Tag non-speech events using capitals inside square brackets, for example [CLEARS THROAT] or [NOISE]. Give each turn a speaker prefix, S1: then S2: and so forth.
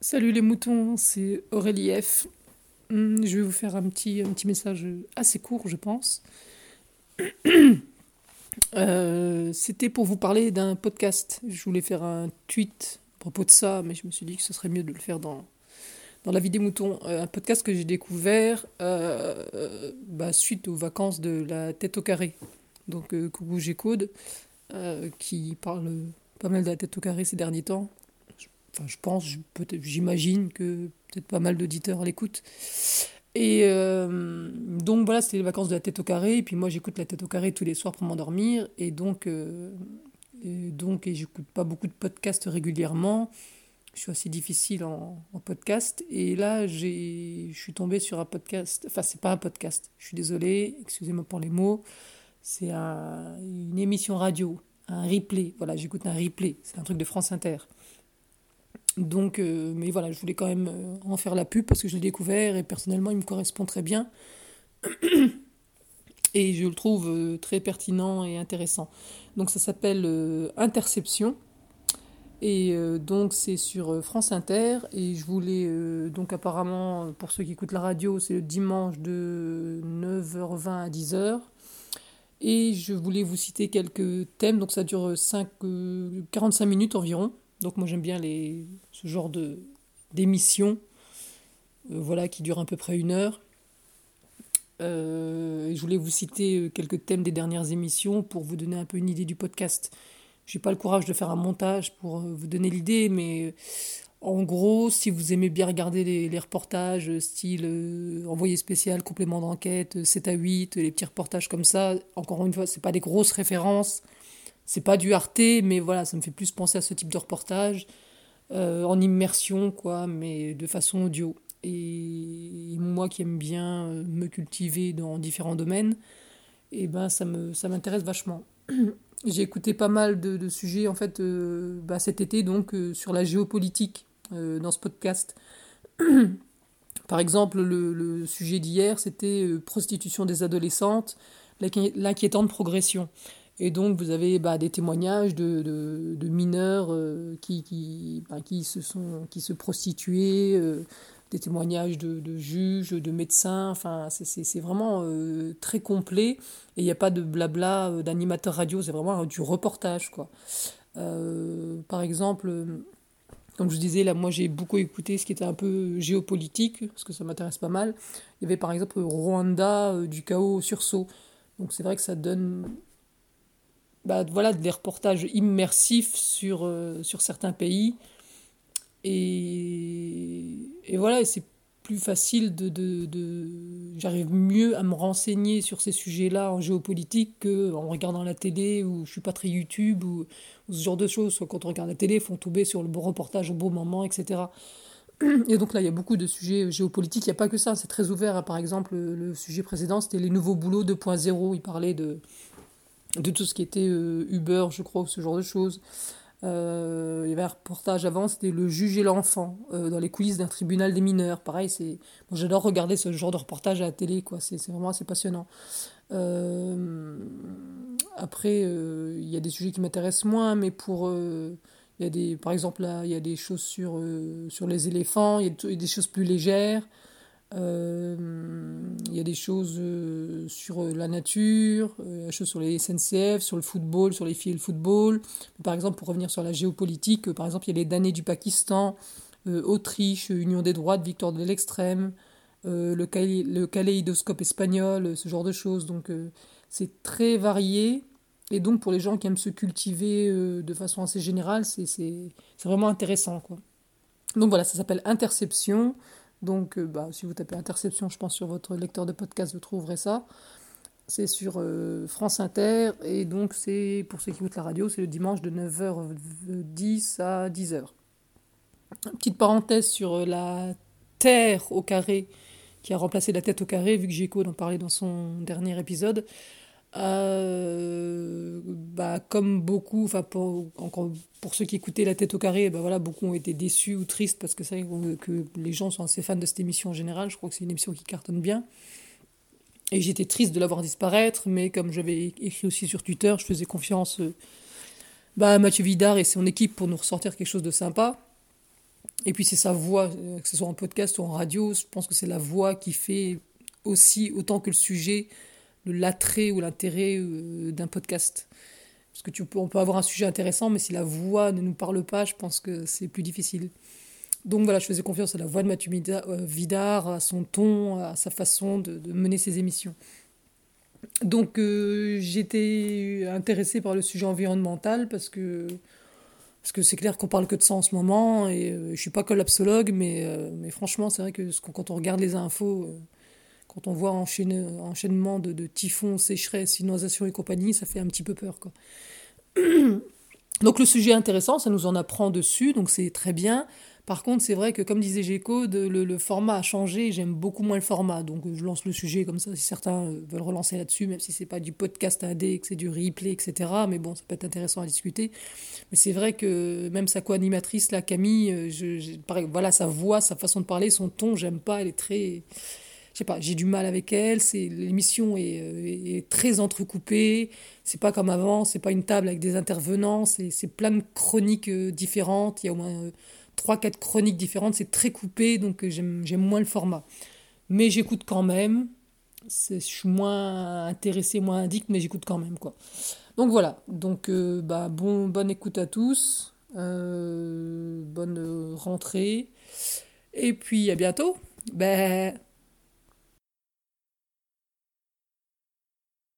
S1: Salut les moutons, c'est Aurélie F. Hmm, Je vais vous faire un petit, message assez court, je pense. [CLEARS THROAT] Euh, C'était pour vous parler d'un podcast. Je voulais faire un tweet à propos de ça, mais je me suis dit que ce serait mieux de le faire dans, la vie des moutons. Euh, un podcast que j'ai découvert euh, bah, suite aux vacances de la tête au carré. Donc, euh, coucou G-Code, qui parle pas mal de la tête au carré ces derniers temps. Je pense, j'imagine que peut-être pas mal d'auditeurs l'écoutent. Et euh, donc voilà, c'était les vacances de la tête au carré. Et puis moi, j'écoute la tête au carré tous les soirs pour m'endormir. Et donc, euh, et donc, et j'écoute pas beaucoup de podcasts régulièrement. Je suis assez difficile en, podcast. Et là, je suis tombé sur un podcast. Enfin, c'est pas un podcast. Je suis désolée, excusez-moi pour les mots. C'est un- une émission radio, un replay. Voilà, j'écoute un replay. C'est un truc de France Inter. Donc, euh, mais voilà, je voulais quand même euh, en faire la pub parce que je l'ai découvert et personnellement, il me correspond très bien. [CLEARS THROAT] Et je le trouve euh, très pertinent et intéressant. Donc, ça s'appelle Interception. Et donc, c'est sur France Inter. Et je voulais, donc, apparemment, pour ceux qui écoutent la radio, c'est le dimanche de 9h20 à 10h. Et je voulais vous citer quelques thèmes. Donc, ça dure 5, euh, 45 minutes environ. Donc, moi, j'aime bien les, ce genre de d'émissions, euh, voilà, qui durent à peu près une heure. Euh, je voulais vous citer euh, quelques thèmes des dernières émissions pour vous donner un peu une idée du podcast. J'ai pas le courage de faire un montage pour vous donner l'idée, mais en gros, si vous aimez bien regarder les, reportages, style envoyé spécial, complément d'enquête, euh, 7 à 8, euh, les petits reportages comme ça, encore une fois, c'est pas des grosses références, c'est pas du Arte, mais voilà, ça me fait plus penser à ce type de reportage, euh, en immersion, quoi, mais de façon audio. Et moi qui aime bien euh, me cultiver dans différents domaines, et ben ça me, ça m'intéresse vachement. [CLEARS THROAT] J'ai écouté pas mal de, sujets en fait euh, bah, cet été donc sur la géopolitique dans ce podcast. [CLEARS THROAT] Par exemple, le, sujet d'hier c'était prostitution des adolescentes, l'inqui- l'inquiétante progression. Et donc vous avez bah, des témoignages de, mineurs euh, qui, qui, bah, qui, se sont, qui se prostituaient, euh, des témoignages de, juges, de médecins, enfin c'est vraiment euh, très complet. Et il n'y a pas de blabla d'animateur radio, c'est vraiment du reportage, quoi. Par exemple, comme je vous disais, là, moi j'ai beaucoup écouté ce qui était un peu géopolitique, parce que ça m'intéresse pas mal. Il y avait par exemple Rwanda, du chaos au sursaut. Donc c'est vrai que ça donne bah, voilà, des reportages immersifs sur, euh, sur certains pays. Et, et voilà, c'est plus facile de, de, J'arrive mieux à me renseigner sur ces sujets-là en géopolitique qu'en regardant la télé ou je suis pas très YouTube ou, ce genre de choses. Quand on regarde la télé, il faut tomber sur le bon reportage au bon moment, etc. Et donc là, il y a beaucoup de sujets géopolitiques. Il n'y a pas que ça, c'est très ouvert. Par exemple, le, le sujet précédent, c'était les nouveaux boulots 2.0. Il parlait de, de tout ce qui était euh, Uber, je crois, ou ce genre de choses. Euh, il y avait un reportage avant, c'était le juge et l'enfant euh, dans les coulisses d'un tribunal des mineurs. Pareil, c'est, j'adore regarder ce genre de reportage à la télé, quoi. C'est, vraiment assez passionnant. Euh, après, il y a des sujets qui m'intéressent moins, mais pour, il y a des, par exemple là, il y a des choses sur sur les éléphants, il y a des choses plus légères. Euh, il y a des choses euh, sur euh, la nature, des choses sur les SNCF, sur le football, sur les filles et le football. Par exemple, pour revenir sur la géopolitique, par exemple, il y a les damnés du Pakistan, Autriche, Union des droites, victoire de l'extrême, le, calé- le kaléidoscope espagnol, ce genre de choses. Donc, c'est très varié. Et donc, pour les gens qui aiment se cultiver de façon assez générale, c'est vraiment intéressant, quoi. Donc voilà, ça s'appelle Interception. Donc, euh, bah, si vous tapez Interception, je pense, sur votre lecteur de podcast, vous trouverez ça. C'est sur euh, France Inter. Et donc, c'est pour ceux qui écoutent la radio, c'est le dimanche de 9h10 à 10h. Petite parenthèse sur euh, la Terre au carré, qui a remplacé la tête au carré, vu que Géco en parlait dans son dernier épisode. Euh, bah, comme beaucoup, enfin pour, encore pour ceux qui écoutaient La tête au carré, bah voilà, beaucoup ont été déçus ou tristes parce que c'est vrai que les gens sont assez fans de cette émission en général. Je crois que c'est une émission qui cartonne bien. Et j'étais triste de la voir disparaître, mais comme j'avais écrit aussi sur Twitter, je faisais confiance euh, bah, à Mathieu Vidard et son équipe pour nous ressortir quelque chose de sympa. Et puis c'est sa voix, que ce soit en podcast ou en radio, je pense que c'est la voix qui fait aussi, autant que le sujet, l'attrait ou l'intérêt d'un podcast. Parce que tu peux, on peut avoir un sujet intéressant, mais si la voix ne nous parle pas, je pense que c'est plus difficile. Donc voilà, je faisais confiance à la voix de Mathieu Vidard, à son ton, à sa façon de, mener ses émissions. Donc euh, j'étais intéressée par le sujet environnemental parce que parce que c'est clair qu'on parle que de ça en ce moment et euh, je suis pas collapsologue mais euh, mais franchement c'est vrai que quand on regarde les infos quand on voit enchaînement de, de typhons, sécheresses, inondations et compagnie, ça fait un petit peu peur. [CLEARS THROAT] Donc le sujet est intéressant, ça nous en apprend dessus, donc c'est très bien. Par contre, c'est vrai que, comme disait G-Code, le, format a changé, j'aime beaucoup moins le format. Donc, je lance le sujet comme ça, si certains euh, veulent relancer là-dessus, même si c'est pas du podcast AD, que c'est du replay, etc. Mais bon, ça peut être intéressant à discuter. Mais c'est vrai que même sa co-animatrice, là, Camille, euh, voilà, sa voix, sa façon de parler, son ton, j'aime pas, elle est très je sais pas, j'ai du mal avec elle. C'est l'émission est, euh, est, très entrecoupée. C'est pas comme avant. C'est pas une table avec des intervenants. C'est plein de chroniques différentes. Il y a au moins trois, quatre chroniques différentes, c'est très coupé, donc euh, j'aime moins le format. Mais j'écoute quand même. Je suis moins intéressé, moins addict, mais j'écoute quand même. quoi. Donc voilà, donc euh, bah, bon, bonne écoute à tous, euh, bonne rentrée, et puis à bientôt. Ben...